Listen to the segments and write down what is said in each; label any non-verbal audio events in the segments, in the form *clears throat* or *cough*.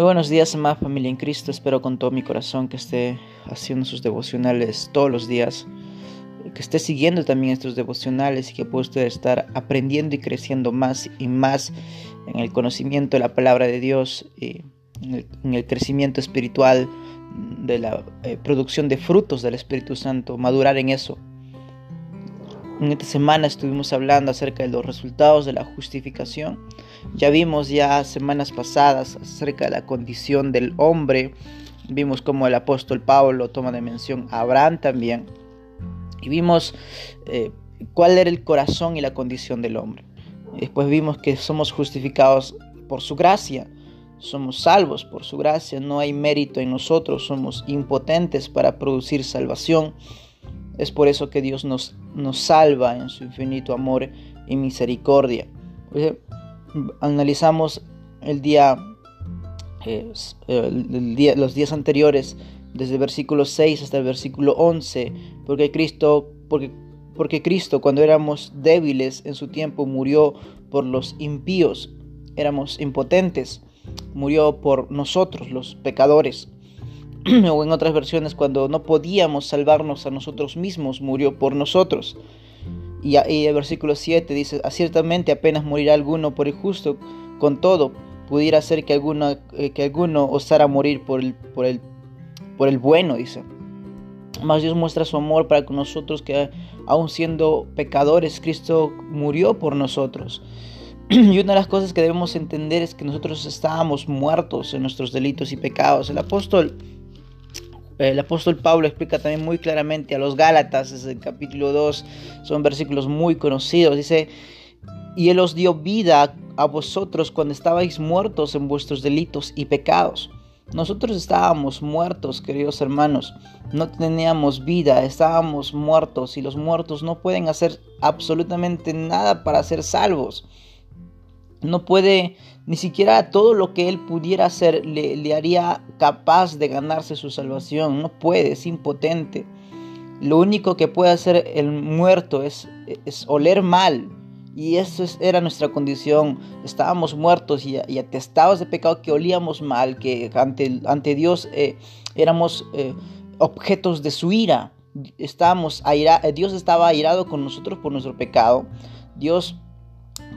Muy buenos días, amada familia en Cristo. Espero con todo mi corazón que esté haciendo sus devocionales todos los días, que esté siguiendo también estos devocionales y que pueda usted estar aprendiendo y creciendo más y más en el conocimiento de la palabra de Dios y en el, crecimiento espiritual de la eh, producción de frutos del Espíritu Santo, madurar en eso. En esta semana estuvimos hablando acerca de los resultados de la justificación. Ya vimos ya semanas pasadas acerca de la condición del hombre. Vimos cómo el apóstol Pablo toma de mención a Abraham también. Y vimos eh, cuál era el corazón y la condición del hombre. Después vimos que somos justificados por su gracia. Somos salvos por su gracia. No hay mérito en nosotros. Somos impotentes para producir salvación. Es por eso que Dios nos, nos salva en su infinito amor y misericordia. Analizamos el día, eh, el día, los días anteriores, desde el versículo 6 hasta el versículo 11, porque Cristo, porque Cristo cuando éramos débiles en su tiempo murió por los impíos, éramos impotentes, murió por nosotros los pecadores. *clears throat* o en otras versiones, cuando no podíamos salvarnos a nosotros mismos, murió por nosotros. Y, el versículo 7 dice, ciertamente apenas morirá alguno por el justo, con todo, pudiera ser que alguno, eh, que alguno osara morir por el, por, el, por el bueno, dice. Más Dios muestra su amor para con nosotros, que aun siendo pecadores, Cristo murió por nosotros. *clears throat* Y una de las cosas que debemos entender es que nosotros estábamos muertos en nuestros delitos y pecados. El apóstol el apóstol Pablo explica también muy claramente a los Gálatas, es el capítulo 2, son versículos muy conocidos. Dice, y Él os dio vida a vosotros cuando estabais muertos en vuestros delitos y pecados. Nosotros estábamos muertos, queridos hermanos, no teníamos vida, estábamos muertos y los muertos no pueden hacer absolutamente nada para ser salvos. No puede, ni siquiera todo lo que él pudiera hacer le, haría capaz de ganarse su salvación. No puede, es impotente. Lo único que puede hacer el muerto es, es oler mal. Y eso era nuestra condición. Estábamos muertos y, atestados de pecado que olíamos mal, que ante, Dios eh, éramos eh, objetos de su ira. Estábamos aira, Dios estaba airado con nosotros por nuestro pecado. Dios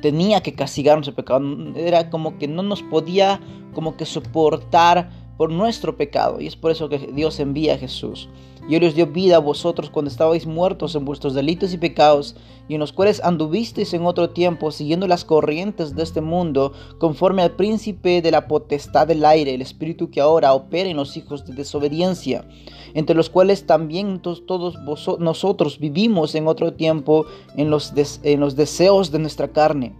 tenía que castigarnos el pecado. Era como que no nos podía como que soportar por nuestro pecado. Y es por eso que Dios envía a Jesús. Y Él os dio vida a vosotros cuando estabais muertos en vuestros delitos y pecados, y en los cuales anduvisteis en otro tiempo, siguiendo las corrientes de este mundo, conforme al príncipe de la potestad del aire, el espíritu que ahora opera en los hijos de desobediencia, entre los cuales también todos nosotros vivimos en otro tiempo en los deseos de nuestra carne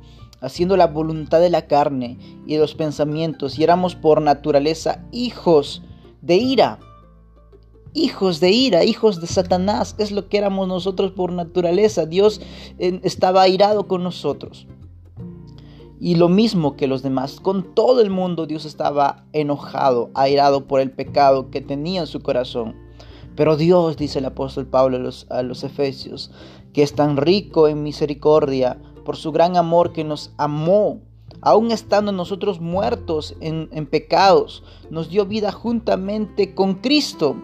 haciendo la voluntad de la carne y de los pensamientos, y éramos por naturaleza hijos de ira. Hijos de ira, hijos de Satanás, es lo que éramos nosotros por naturaleza. Dios eh, estaba airado con nosotros. Y lo mismo que los demás, con todo el mundo Dios estaba enojado, airado por el pecado que tenía en su corazón. Pero Dios, dice el apóstol Pablo a los, a los Efesios, que es tan rico en misericordia, por su gran amor que nos amó, aun estando nosotros muertos en, pecados, nos dio vida juntamente con Cristo.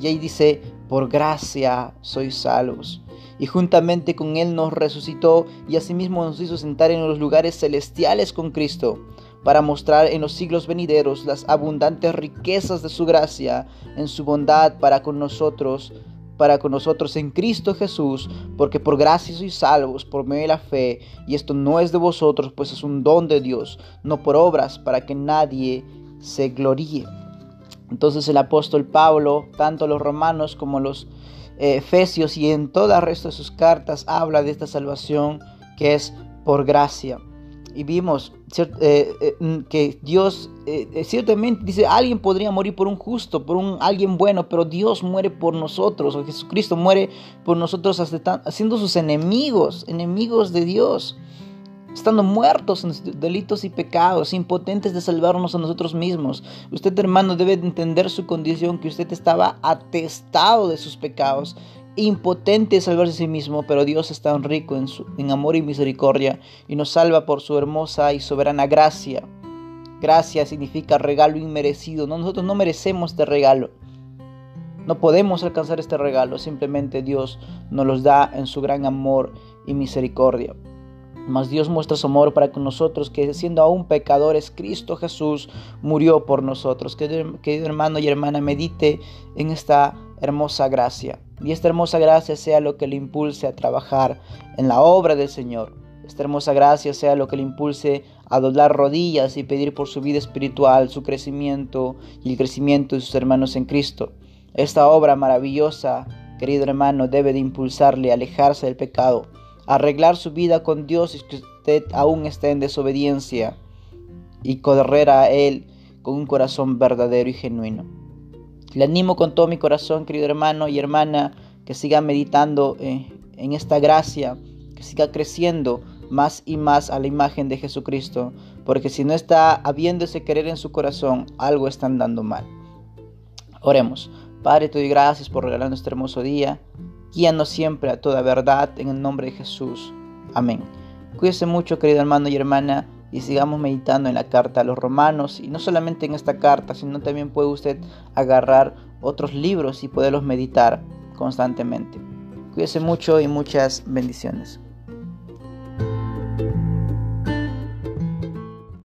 Y ahí dice, por gracia sois salvos. Y juntamente con Él nos resucitó y asimismo nos hizo sentar en los lugares celestiales con Cristo, para mostrar en los siglos venideros las abundantes riquezas de su gracia en su bondad para con nosotros para con nosotros en Cristo Jesús, porque por gracia sois salvos por medio de la fe, y esto no es de vosotros, pues es un don de Dios, no por obras, para que nadie se gloríe. Entonces el apóstol Pablo, tanto los romanos como los eh, efesios y en todo el resto de sus cartas, habla de esta salvación que es por gracia y vimos eh, eh, mm, que Dios eh, ciertamente dice, alguien podría morir por un justo, por un alguien bueno, pero Dios muere por nosotros, o Jesucristo muere por nosotros haciendo sus enemigos, enemigos de Dios, estando muertos en delitos y pecados, impotentes de salvarnos a nosotros mismos. Usted, hermano, debe entender su condición, que usted estaba atestado de sus pecados impotente de salvarse a sí mismo, pero Dios es tan rico en, su, en amor y misericordia y nos salva por su hermosa y soberana gracia. Gracia significa regalo inmerecido. nosotros no merecemos este regalo. No podemos alcanzar este regalo. Simplemente Dios nos los da en su gran amor y misericordia. Mas Dios muestra su amor para con nosotros, que siendo aún pecadores, Cristo Jesús murió por nosotros. Querido hermano y hermana, medite en esta hermosa gracia. Y esta hermosa gracia sea lo que le impulse a trabajar en la obra del Señor. Esta hermosa gracia sea lo que le impulse a doblar rodillas y pedir por su vida espiritual, su crecimiento y el crecimiento de sus hermanos en Cristo. Esta obra maravillosa, querido hermano, debe de impulsarle a alejarse del pecado arreglar su vida con Dios si usted aún está en desobediencia y correr a Él con un corazón verdadero y genuino. Le animo con todo mi corazón, querido hermano y hermana, que siga meditando eh, en esta gracia, que siga creciendo más y más a la imagen de Jesucristo, porque si no está habiendo ese querer en su corazón, algo está andando mal. Oremos. Padre, te doy gracias por regalarnos este hermoso día. Guíanos siempre a toda verdad en el nombre de Jesús. Amén. Cuídese mucho, querido hermano y hermana, y sigamos meditando en la carta a los romanos. Y no solamente en esta carta, sino también puede usted agarrar otros libros y poderlos meditar constantemente. Cuídese mucho y muchas bendiciones.